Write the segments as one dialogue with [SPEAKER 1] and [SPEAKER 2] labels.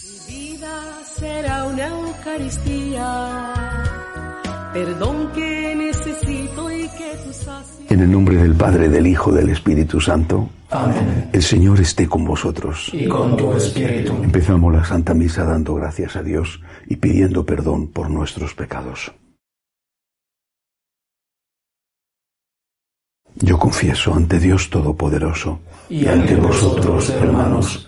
[SPEAKER 1] Mi vida será una Eucaristía. Perdón que necesito y que tú sacias.
[SPEAKER 2] En el nombre del Padre, del Hijo, del Espíritu Santo.
[SPEAKER 3] Amén.
[SPEAKER 2] El Señor esté con vosotros.
[SPEAKER 3] Y con tu espíritu.
[SPEAKER 2] Empezamos la Santa Misa dando gracias a Dios y pidiendo perdón por nuestros pecados. Yo confieso ante Dios Todopoderoso
[SPEAKER 3] Y ante vosotros, hermanos,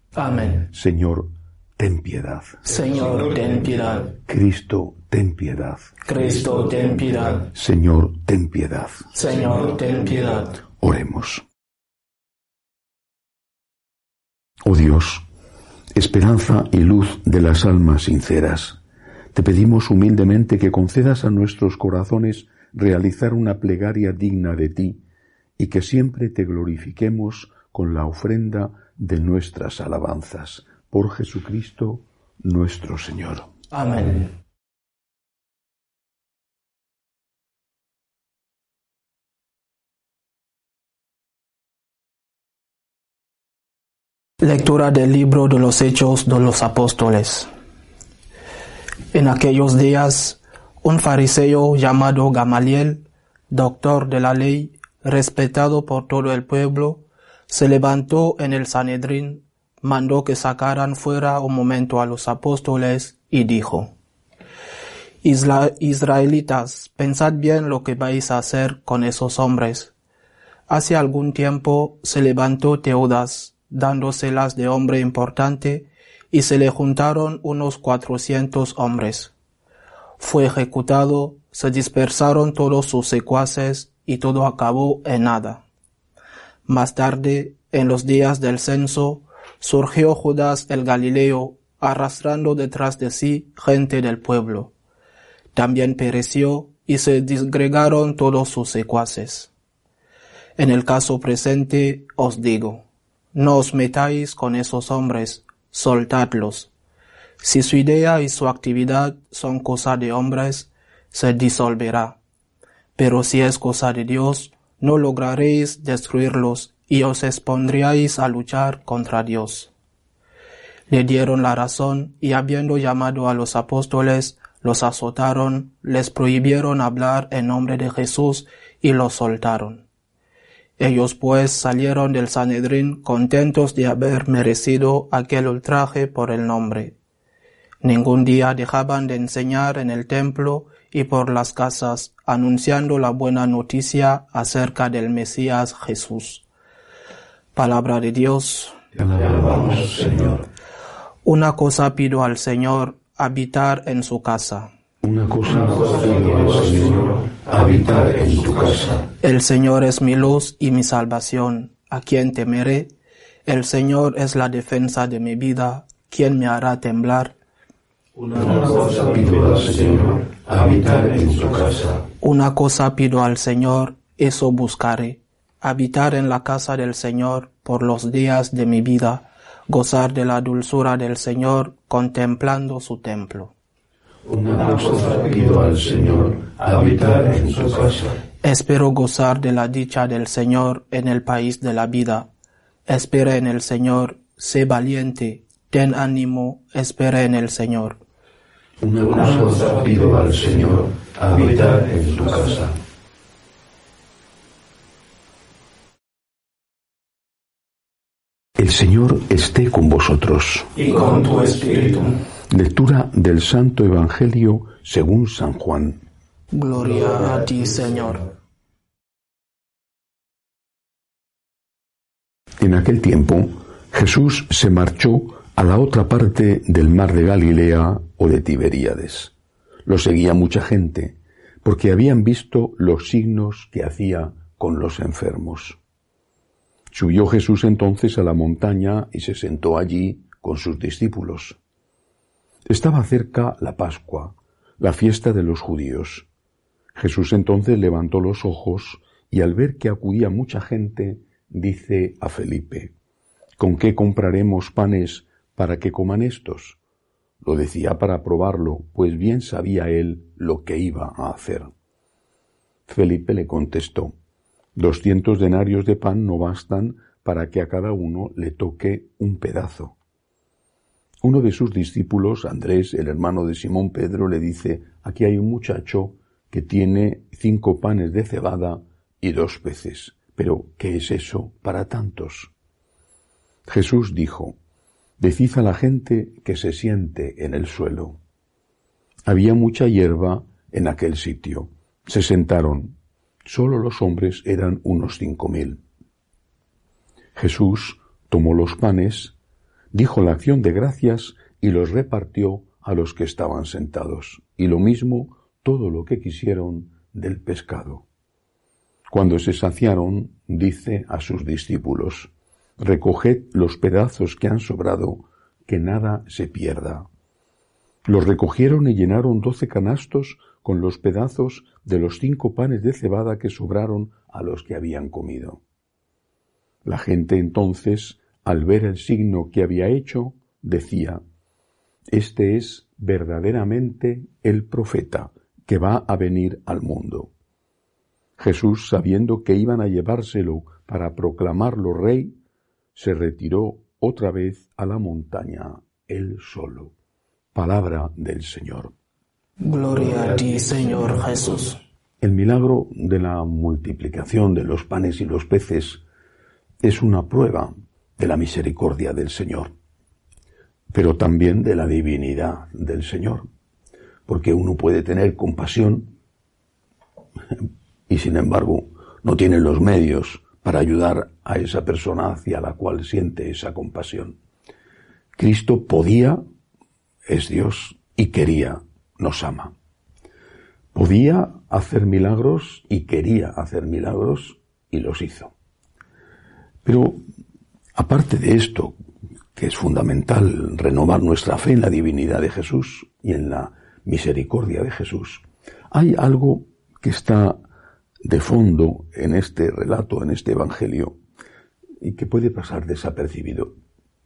[SPEAKER 3] Amén.
[SPEAKER 2] Señor, ten piedad.
[SPEAKER 3] Señor, ten piedad.
[SPEAKER 2] Cristo, ten piedad.
[SPEAKER 3] Cristo, ten piedad.
[SPEAKER 2] Señor, ten piedad.
[SPEAKER 3] Señor, ten piedad.
[SPEAKER 2] Oremos. Oh Dios, esperanza y luz de las almas sinceras, te pedimos humildemente que concedas a nuestros corazones realizar una plegaria digna de ti y que siempre te glorifiquemos con la ofrenda de nuestras alabanzas. Por Jesucristo nuestro Señor.
[SPEAKER 3] Amén. Lectura del libro de los Hechos de los Apóstoles. En aquellos días, un fariseo llamado Gamaliel, doctor de la ley, respetado por todo el pueblo, se levantó en el Sanedrín, mandó que sacaran fuera un momento a los apóstoles y dijo, Israelitas, pensad bien lo que vais a hacer con esos hombres. Hace algún tiempo se levantó Teudas, dándoselas de hombre importante, y se le juntaron unos cuatrocientos hombres. Fue ejecutado, se dispersaron todos sus secuaces, y todo acabó en nada. Más tarde, en los días del censo, surgió Judas el Galileo, arrastrando detrás de sí gente del pueblo. También pereció y se disgregaron todos sus secuaces. En el caso presente os digo, no os metáis con esos hombres, soltadlos. Si su idea y su actividad son cosa de hombres, se disolverá. Pero si es cosa de Dios, no lograréis destruirlos y os expondríais a luchar contra Dios. Le dieron la razón y habiendo llamado a los apóstoles, los azotaron, les prohibieron hablar en nombre de Jesús y los soltaron. Ellos pues salieron del Sanedrín contentos de haber merecido aquel ultraje por el nombre. Ningún día dejaban de enseñar en el templo y por las casas, anunciando la buena noticia acerca del Mesías Jesús. Palabra de Dios.
[SPEAKER 2] Te alabamos, Señor.
[SPEAKER 3] Una cosa pido al Señor, habitar en su casa.
[SPEAKER 2] Una cosa pido al Señor, habitar en tu casa.
[SPEAKER 3] El Señor es mi luz y mi salvación. ¿A quién temeré? El Señor es la defensa de mi vida. ¿Quién me hará temblar?
[SPEAKER 2] Una cosa pido al Señor, habitar en tu casa.
[SPEAKER 3] Una cosa pido al Señor, eso buscaré. Habitar en la casa del Señor por los días de mi vida, gozar de la dulzura del Señor contemplando su templo.
[SPEAKER 2] Una cosa pido al Señor, habitar en tu casa.
[SPEAKER 3] Espero gozar de la dicha del Señor en el país de la vida. Espera en el Señor, sé valiente, ten ánimo, espera en el Señor.
[SPEAKER 2] Una cosa pido al Señor, habitar en tu casa. El Señor esté con vosotros.
[SPEAKER 3] y con tu espíritu.
[SPEAKER 2] Lectura del Santo Evangelio según San Juan.
[SPEAKER 3] Gloria a ti, Señor.
[SPEAKER 2] En aquel tiempo, Jesús se marchó a la otra parte del mar de Galilea o de Tiberíades. Lo seguía mucha gente, porque habían visto los signos que hacía con los enfermos. Subió Jesús entonces a la montaña y se sentó allí con sus discípulos. Estaba cerca la Pascua, la fiesta de los judíos. Jesús entonces levantó los ojos y al ver que acudía mucha gente, dice a Felipe, ¿Con qué compraremos panes para que coman estos? Lo decía para probarlo, pues bien sabía él lo que iba a hacer. Felipe le contestó, Doscientos denarios de pan no bastan para que a cada uno le toque un pedazo. Uno de sus discípulos, Andrés, el hermano de Simón Pedro, le dice, aquí hay un muchacho que tiene cinco panes de cebada y dos peces. Pero, ¿qué es eso para tantos? Jesús dijo, Decid a la gente que se siente en el suelo. Había mucha hierba en aquel sitio. Se sentaron. Solo los hombres eran unos cinco mil. Jesús tomó los panes, dijo la acción de gracias y los repartió a los que estaban sentados, y lo mismo todo lo que quisieron del pescado. Cuando se saciaron, dice a sus discípulos, Recoged los pedazos que han sobrado, que nada se pierda. Los recogieron y llenaron doce canastos con los pedazos de los cinco panes de cebada que sobraron a los que habían comido. La gente entonces, al ver el signo que había hecho, decía, Este es verdaderamente el profeta que va a venir al mundo. Jesús, sabiendo que iban a llevárselo para proclamarlo rey, se retiró otra vez a la montaña él solo. Palabra del Señor.
[SPEAKER 3] Gloria a ti, Señor Jesús.
[SPEAKER 2] El milagro de la multiplicación de los panes y los peces es una prueba de la misericordia del Señor, pero también de la divinidad del Señor, porque uno puede tener compasión y sin embargo no tiene los medios para ayudar a esa persona hacia la cual siente esa compasión. Cristo podía, es Dios, y quería, nos ama. Podía hacer milagros y quería hacer milagros y los hizo. Pero aparte de esto, que es fundamental renovar nuestra fe en la divinidad de Jesús y en la misericordia de Jesús, hay algo que está de fondo en este relato, en este Evangelio, y que puede pasar desapercibido.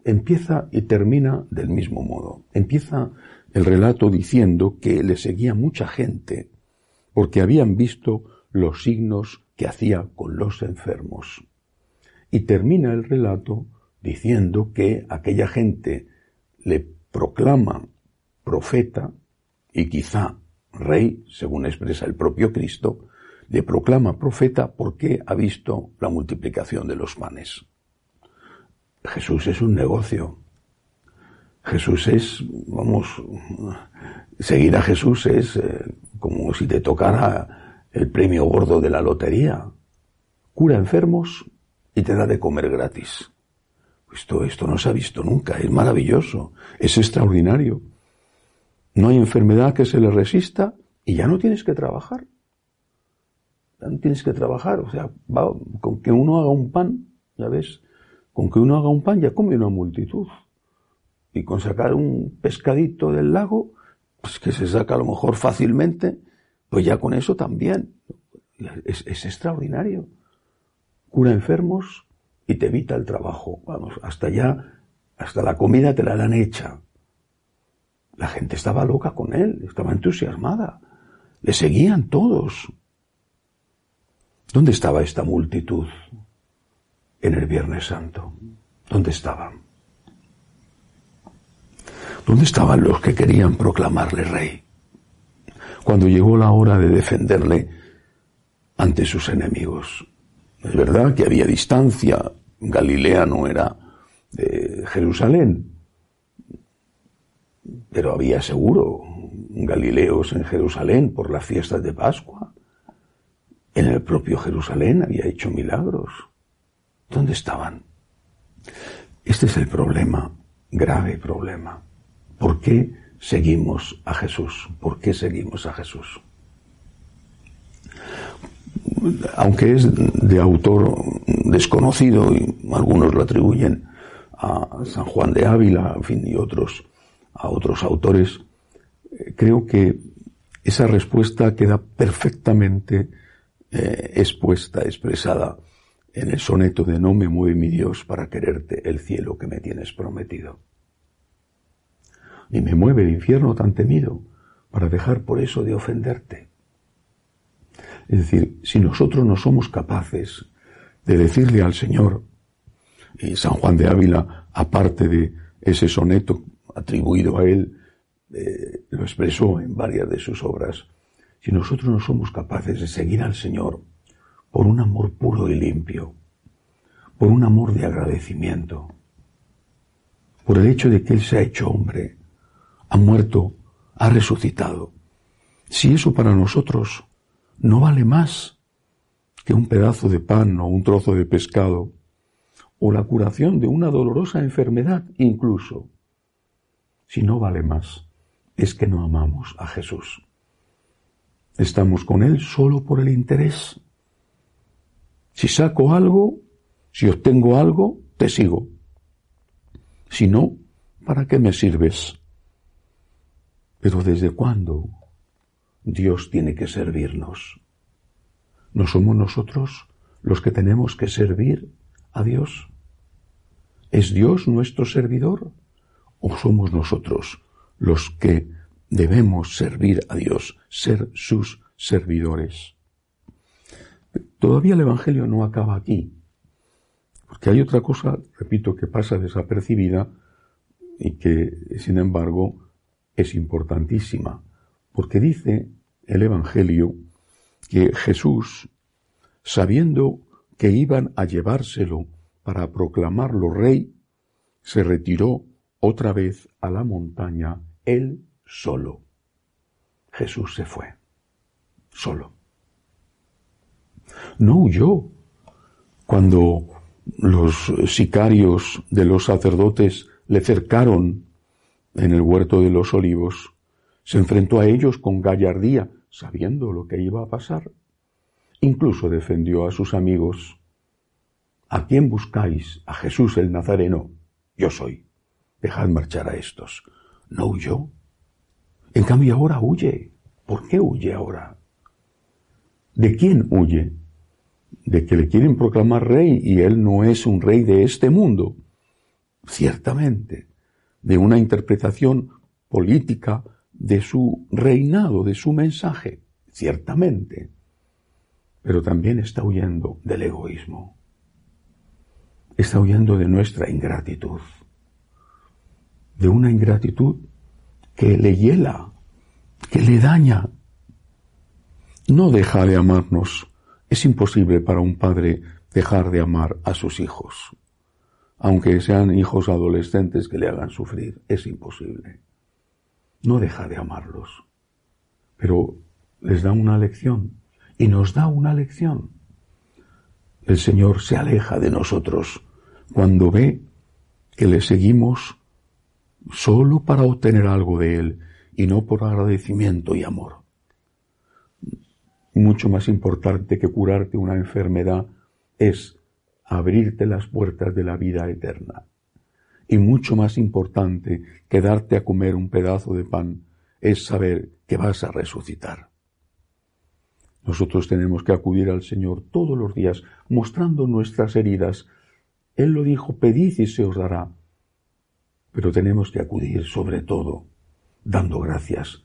[SPEAKER 2] Empieza y termina del mismo modo. Empieza el relato diciendo que le seguía mucha gente porque habían visto los signos que hacía con los enfermos. Y termina el relato diciendo que aquella gente le proclama profeta y quizá rey, según expresa el propio Cristo, le proclama profeta porque ha visto la multiplicación de los panes. Jesús es un negocio. Jesús es, vamos, seguir a Jesús es eh, como si te tocara el premio gordo de la lotería. Cura enfermos y te da de comer gratis. Esto, esto no se ha visto nunca, es maravilloso, es extraordinario. No hay enfermedad que se le resista y ya no tienes que trabajar tienes que trabajar, o sea, con que uno haga un pan, ya ves, con que uno haga un pan ya come una multitud. Y con sacar un pescadito del lago, pues que se saca a lo mejor fácilmente, pues ya con eso también. Es, es extraordinario. Cura enfermos y te evita el trabajo. Vamos, hasta ya, hasta la comida te la dan hecha. La gente estaba loca con él, estaba entusiasmada. Le seguían todos. ¿Dónde estaba esta multitud en el Viernes Santo? ¿Dónde estaban? ¿Dónde estaban los que querían proclamarle rey? Cuando llegó la hora de defenderle ante sus enemigos. Es verdad que había distancia, Galilea no era de Jerusalén. Pero había seguro Galileos en Jerusalén por las fiestas de Pascua. En el propio Jerusalén había hecho milagros. ¿Dónde estaban? Este es el problema, grave problema. ¿Por qué seguimos a Jesús? ¿Por qué seguimos a Jesús? Aunque es de autor desconocido y algunos lo atribuyen a San Juan de Ávila, en fin, y otros, a otros autores, eh, creo que esa respuesta queda perfectamente eh, expuesta, expresada en el soneto de No me mueve mi Dios para quererte el cielo que me tienes prometido. Ni me mueve el infierno tan temido para dejar por eso de ofenderte. Es decir, si nosotros no somos capaces de decirle al Señor, y San Juan de Ávila, aparte de ese soneto atribuido a él, eh, lo expresó en varias de sus obras, si nosotros no somos capaces de seguir al Señor por un amor puro y limpio, por un amor de agradecimiento, por el hecho de que Él se ha hecho hombre, ha muerto, ha resucitado. Si eso para nosotros no vale más que un pedazo de pan o un trozo de pescado, o la curación de una dolorosa enfermedad incluso, si no vale más, es que no amamos a Jesús. Estamos con Él solo por el interés si saco algo, si obtengo algo, te sigo. Si no, ¿para qué me sirves? Pero ¿desde cuándo Dios tiene que servirnos? ¿No somos nosotros los que tenemos que servir a Dios? ¿Es Dios nuestro servidor? ¿O somos nosotros los que debemos servir a Dios, ser sus servidores? Todavía el Evangelio no acaba aquí, porque hay otra cosa, repito, que pasa desapercibida y que, sin embargo, es importantísima, porque dice el Evangelio que Jesús, sabiendo que iban a llevárselo para proclamarlo rey, se retiró otra vez a la montaña, él solo. Jesús se fue, solo no huyó. Cuando los sicarios de los sacerdotes le cercaron en el huerto de los olivos, se enfrentó a ellos con gallardía, sabiendo lo que iba a pasar. Incluso defendió a sus amigos. ¿A quién buscáis? A Jesús el Nazareno. Yo soy. Dejad marchar a estos. No huyó. En cambio ahora huye. ¿Por qué huye ahora? ¿De quién huye? de que le quieren proclamar rey y él no es un rey de este mundo. Ciertamente, de una interpretación política de su reinado, de su mensaje, ciertamente. Pero también está huyendo del egoísmo. Está huyendo de nuestra ingratitud. De una ingratitud que le hiela, que le daña. No deja de amarnos es imposible para un padre dejar de amar a sus hijos, aunque sean hijos adolescentes que le hagan sufrir, es imposible. No deja de amarlos, pero les da una lección y nos da una lección. El Señor se aleja de nosotros cuando ve que le seguimos solo para obtener algo de Él y no por agradecimiento y amor mucho más importante que curarte una enfermedad es abrirte las puertas de la vida eterna. Y mucho más importante que darte a comer un pedazo de pan es saber que vas a resucitar. Nosotros tenemos que acudir al Señor todos los días mostrando nuestras heridas. Él lo dijo, pedid y se os dará. Pero tenemos que acudir sobre todo dando gracias,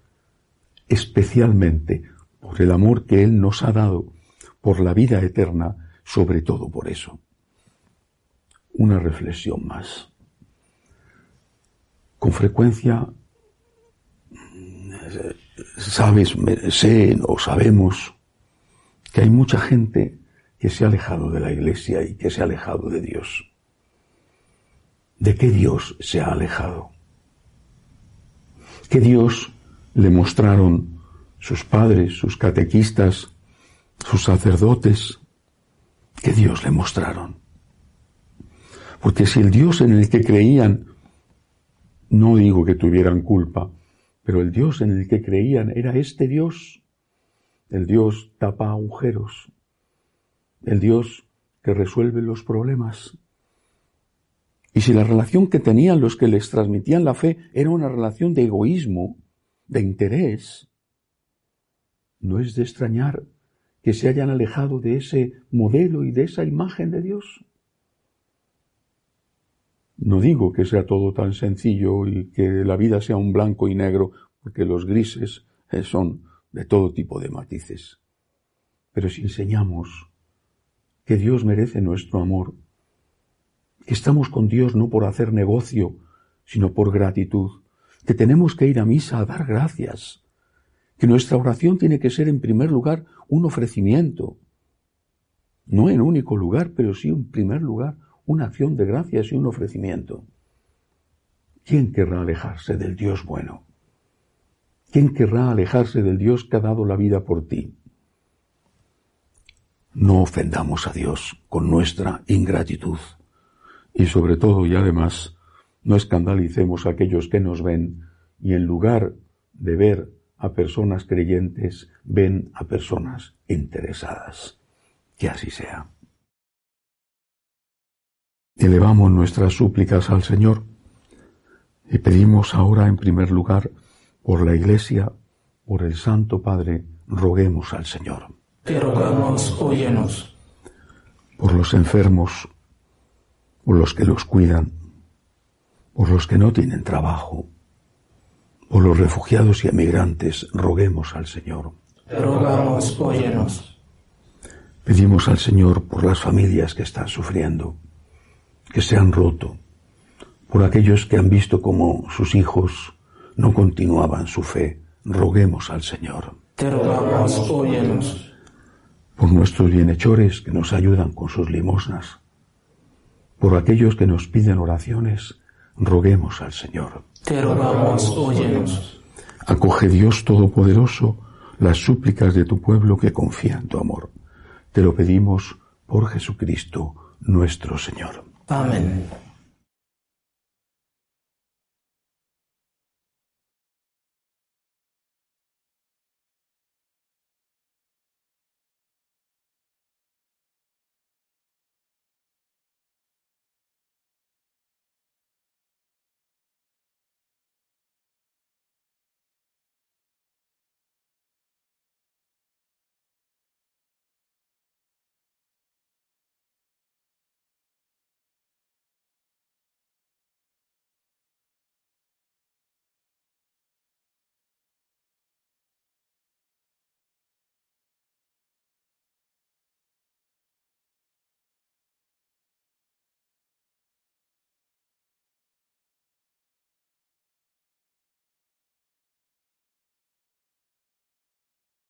[SPEAKER 2] especialmente por el amor que Él nos ha dado, por la vida eterna, sobre todo por eso. Una reflexión más. Con frecuencia sabes, sé o sabemos que hay mucha gente que se ha alejado de la iglesia y que se ha alejado de Dios. ¿De qué Dios se ha alejado? ¿Qué Dios le mostraron sus padres, sus catequistas, sus sacerdotes? ¿Qué Dios le mostraron? Porque si el Dios en el que creían, no digo que tuvieran culpa, pero el Dios en el que creían era este Dios, el Dios tapa agujeros, el Dios que resuelve los problemas. Y si la relación que tenían los que les transmitían la fe era una relación de egoísmo, de interés, no es de extrañar que se hayan alejado de ese modelo y de esa imagen de Dios. No digo que sea todo tan sencillo y que la vida sea un blanco y negro, porque los grises eh, son de todo tipo de matices. Pero si enseñamos que Dios merece nuestro amor, estamos con Dios no por hacer negocio, sino por gratitud, que tenemos que ir a misa a dar gracias, que nuestra oración tiene que ser en primer lugar un ofrecimiento, no en único lugar, pero sí en primer lugar una acción de gracias y un ofrecimiento. ¿Quién querrá alejarse del Dios bueno? ¿Quién querrá alejarse del Dios que ha dado la vida por ti? No ofendamos a Dios con nuestra ingratitud. Y sobre todo y además, no escandalicemos a aquellos que nos ven y en lugar de ver a personas creyentes, ven a personas interesadas. Que así sea. Elevamos nuestras súplicas al Señor y pedimos ahora en primer lugar por la Iglesia, por el Santo Padre, roguemos al Señor.
[SPEAKER 3] Te rogamos, óyenos.
[SPEAKER 2] Por los enfermos, por los que los cuidan, por los que no tienen trabajo, por los refugiados y emigrantes, roguemos al Señor.
[SPEAKER 3] Rogamos, óyenos.
[SPEAKER 2] Pedimos al Señor por las familias que están sufriendo, que se han roto, por aquellos que han visto como sus hijos no continuaban su fe, roguemos al Señor.
[SPEAKER 3] Te rogamos, óyenos.
[SPEAKER 2] Por nuestros bienhechores que nos ayudan con sus limosnas, por aquellos que nos piden oraciones, roguemos al Señor.
[SPEAKER 3] Te rogamos, óyenos.
[SPEAKER 2] Acoge Dios Todopoderoso las súplicas de tu pueblo que confía en tu amor. Te lo pedimos por Jesucristo nuestro Señor.
[SPEAKER 3] Amén.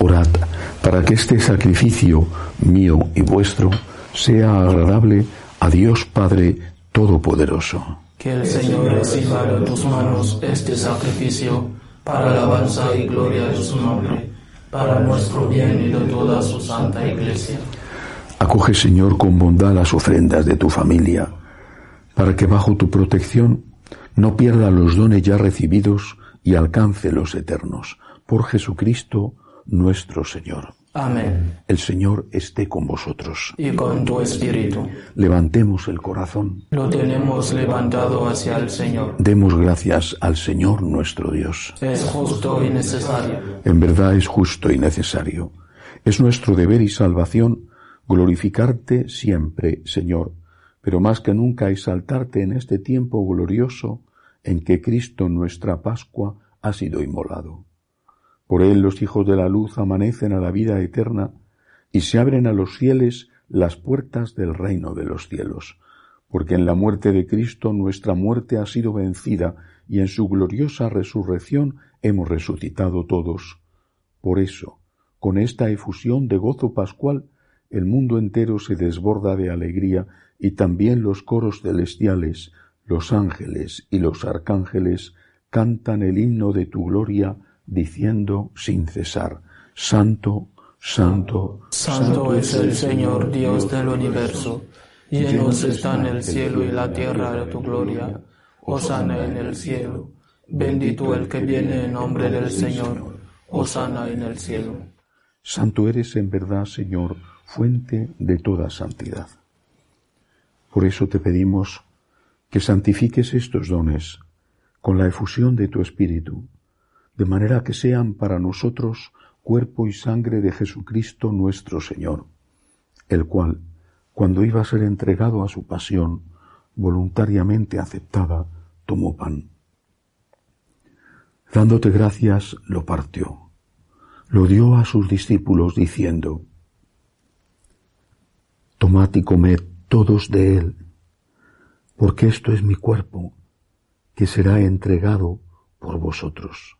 [SPEAKER 2] Orad para que este sacrificio mío y vuestro sea agradable a Dios Padre Todopoderoso.
[SPEAKER 3] Que el Señor reciba de tus manos este sacrificio para alabanza y gloria de su nombre, para nuestro bien y de toda su santa iglesia.
[SPEAKER 2] Acoge, Señor, con bondad las ofrendas de tu familia, para que bajo tu protección no pierda los dones ya recibidos y alcance los eternos. Por Jesucristo nuestro Señor.
[SPEAKER 3] Amén.
[SPEAKER 2] El Señor esté con vosotros.
[SPEAKER 3] Y con tu espíritu.
[SPEAKER 2] Levantemos el corazón.
[SPEAKER 3] Lo tenemos levantado hacia el Señor.
[SPEAKER 2] Demos gracias al Señor nuestro Dios.
[SPEAKER 3] Es justo y necesario.
[SPEAKER 2] En verdad es justo y necesario. Es nuestro deber y salvación glorificarte siempre, Señor, pero más que nunca exaltarte en este tiempo glorioso en que Cristo nuestra Pascua ha sido inmolado. Por él los hijos de la luz amanecen a la vida eterna y se abren a los fieles las puertas del reino de los cielos, porque en la muerte de Cristo nuestra muerte ha sido vencida y en su gloriosa resurrección hemos resucitado todos. Por eso, con esta efusión de gozo pascual, el mundo entero se desborda de alegría y también los coros celestiales, los ángeles y los arcángeles cantan el himno de tu gloria diciendo sin cesar, Santo, Santo,
[SPEAKER 3] Santo es el Señor Dios del universo, llenos están el cielo y la tierra de tu gloria. Osana en el cielo, bendito el que viene en nombre del Señor, Osana en el cielo.
[SPEAKER 2] Santo eres en verdad, Señor, fuente de toda santidad. Por eso te pedimos que santifiques estos dones con la efusión de tu Espíritu, de manera que sean para nosotros cuerpo y sangre de Jesucristo nuestro Señor, el cual, cuando iba a ser entregado a su pasión, voluntariamente aceptada, tomó pan. Dándote gracias, lo partió, lo dio a sus discípulos diciendo, Tomad y comed todos de él, porque esto es mi cuerpo, que será entregado por vosotros.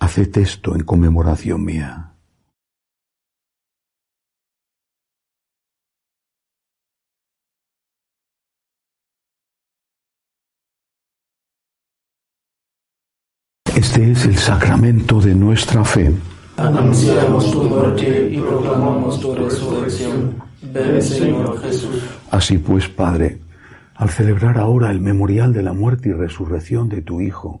[SPEAKER 2] Haced esto en conmemoración mía. Este es el sacramento de nuestra fe.
[SPEAKER 3] Anunciamos tu muerte y proclamamos tu resurrección. Ven, Señor Jesús.
[SPEAKER 2] Así pues, Padre, al celebrar ahora el memorial de la muerte y resurrección de tu Hijo,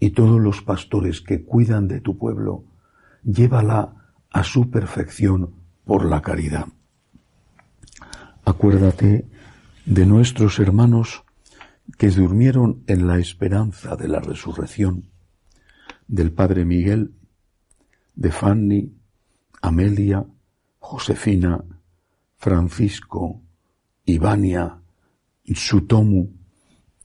[SPEAKER 2] y todos los pastores que cuidan de tu pueblo, llévala a su perfección por la caridad. Acuérdate de nuestros hermanos que durmieron en la esperanza de la resurrección, del Padre Miguel, de Fanny, Amelia, Josefina, Francisco, Ivania, Sutomu,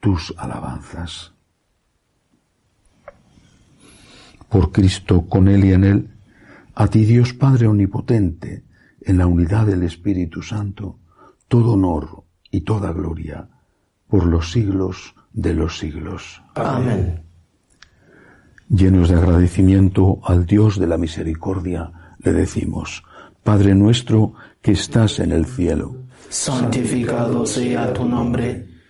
[SPEAKER 2] tus alabanzas. Por Cristo, con Él y en Él, a ti Dios Padre Omnipotente, en la unidad del Espíritu Santo, todo honor y toda gloria, por los siglos de los siglos.
[SPEAKER 3] Amén.
[SPEAKER 2] Llenos de agradecimiento al Dios de la misericordia, le decimos, Padre nuestro que estás en el cielo,
[SPEAKER 3] santificado sea tu nombre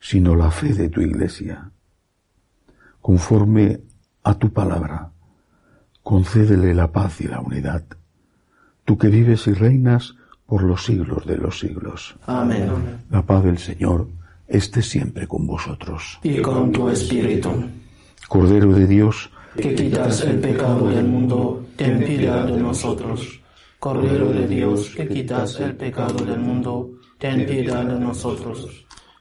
[SPEAKER 2] sino la fe de tu iglesia. Conforme a tu palabra, concédele la paz y la unidad. Tú que vives y reinas por los siglos de los siglos.
[SPEAKER 3] Amén.
[SPEAKER 2] La paz del Señor esté siempre con vosotros.
[SPEAKER 3] Y con tu espíritu.
[SPEAKER 2] Cordero de Dios,
[SPEAKER 3] que quitas el pecado del mundo, ten piedad de nosotros. Cordero de Dios, que quitas el pecado del mundo, ten piedad de nosotros.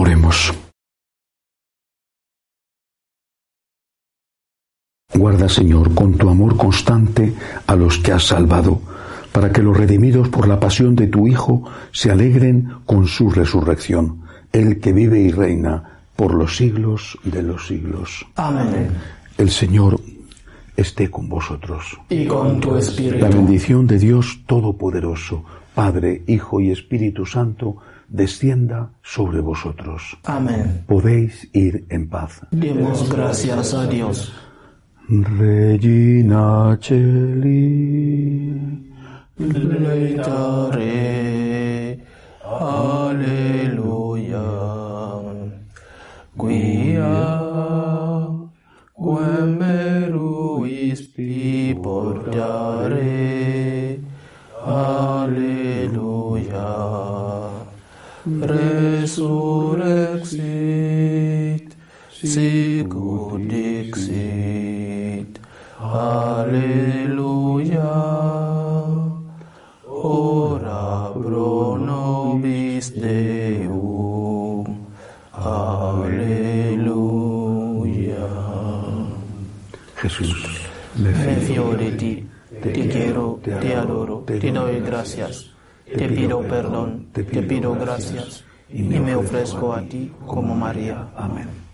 [SPEAKER 2] Oremos. Guarda, Señor, con tu amor constante a los que has salvado, para que los redimidos por la pasión de tu Hijo se alegren con su resurrección, el que vive y reina por los siglos de los siglos.
[SPEAKER 3] Amén.
[SPEAKER 2] El Señor esté con vosotros.
[SPEAKER 3] Y con tu espíritu.
[SPEAKER 2] La bendición de Dios Todopoderoso, Padre, Hijo y Espíritu Santo, descienda sobre vosotros.
[SPEAKER 3] Amén.
[SPEAKER 2] Podéis ir en paz.
[SPEAKER 3] Demos gracias a Dios.
[SPEAKER 2] Regina Celi.
[SPEAKER 3] Leitare. Alleluia. Quia quem meruis pi portare. Alleluia. Resurrexit, sicut dixit. Alleluia. Ora pro nobis Deum. Alleluia.
[SPEAKER 2] Jesús,
[SPEAKER 3] Me fío de ti, te quiero, te adoro, te doy gracias, te pido perdón, te pido gracias y me ofrezco a ti como María.
[SPEAKER 2] Amén.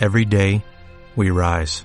[SPEAKER 4] Every day, we rise,